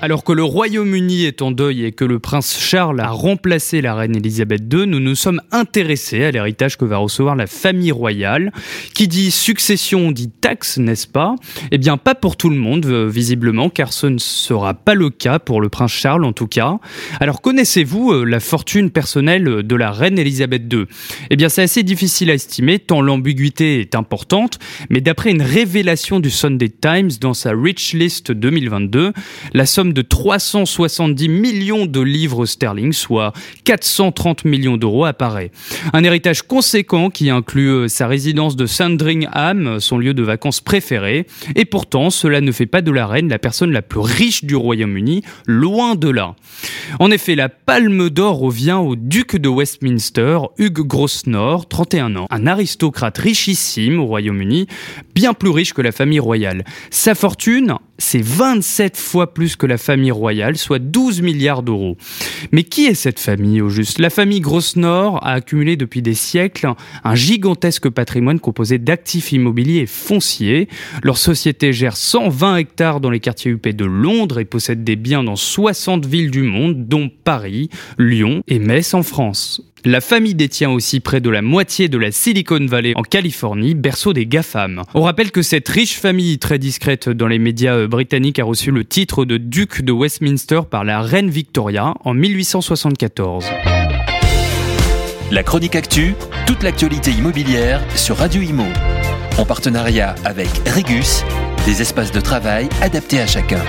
Alors que le Royaume-Uni est en deuil et que le prince Charles a remplacé la reine Elisabeth II, nous nous sommes intéressés à l'héritage que va recevoir la famille royale. Qui dit succession dit taxe, n'est-ce pas? Eh bien, pas pour tout le monde, euh, visiblement, car ce ne sera pas le cas pour le prince Charles en tout cas. Alors, connaissez-vous euh, la fortune personnelle de la reine Elisabeth II Eh bien, c'est assez difficile à estimer, tant l'ambiguïté est importante, mais d'après une révélation du Sunday Times dans sa Rich List 2022, la somme de 370 millions de livres sterling, soit 430 millions d'euros, apparaît. Un héritage conséquent qui inclut euh, sa résidence de Sandringham, son lieu de vacances préféré, et pourtant cela ne fait pas de la reine la personne la plus riche du Royaume-Uni, loin de là. En effet, la palme d'or revient au duc de Westminster, Hugh Grosvenor, 31 ans, un aristocrate richissime au Royaume-Uni, bien plus riche que la famille royale. Sa fortune, c'est 27 fois plus que la famille royale, soit 12 milliards d'euros. Mais qui est cette famille au juste? La famille Grosvenor a accumulé depuis des siècles un gigantesque patrimoine composé d'actifs immobiliers et fonciers. Leur société gère 120 hectares dans les quartiers UP de Londres et possède des biens dans 60 villes du monde, dont Paris, Lyon et Metz en France. La famille détient aussi près de la moitié de la Silicon Valley en Californie, berceau des GAFAM. On rappelle que cette riche famille très discrète dans les médias euh, britanniques a reçu le titre de duc de Westminster par la reine Victoria en 1874. La chronique actu, toute l'actualité immobilière sur Radio Imo. En partenariat avec Regus, des espaces de travail adaptés à chacun.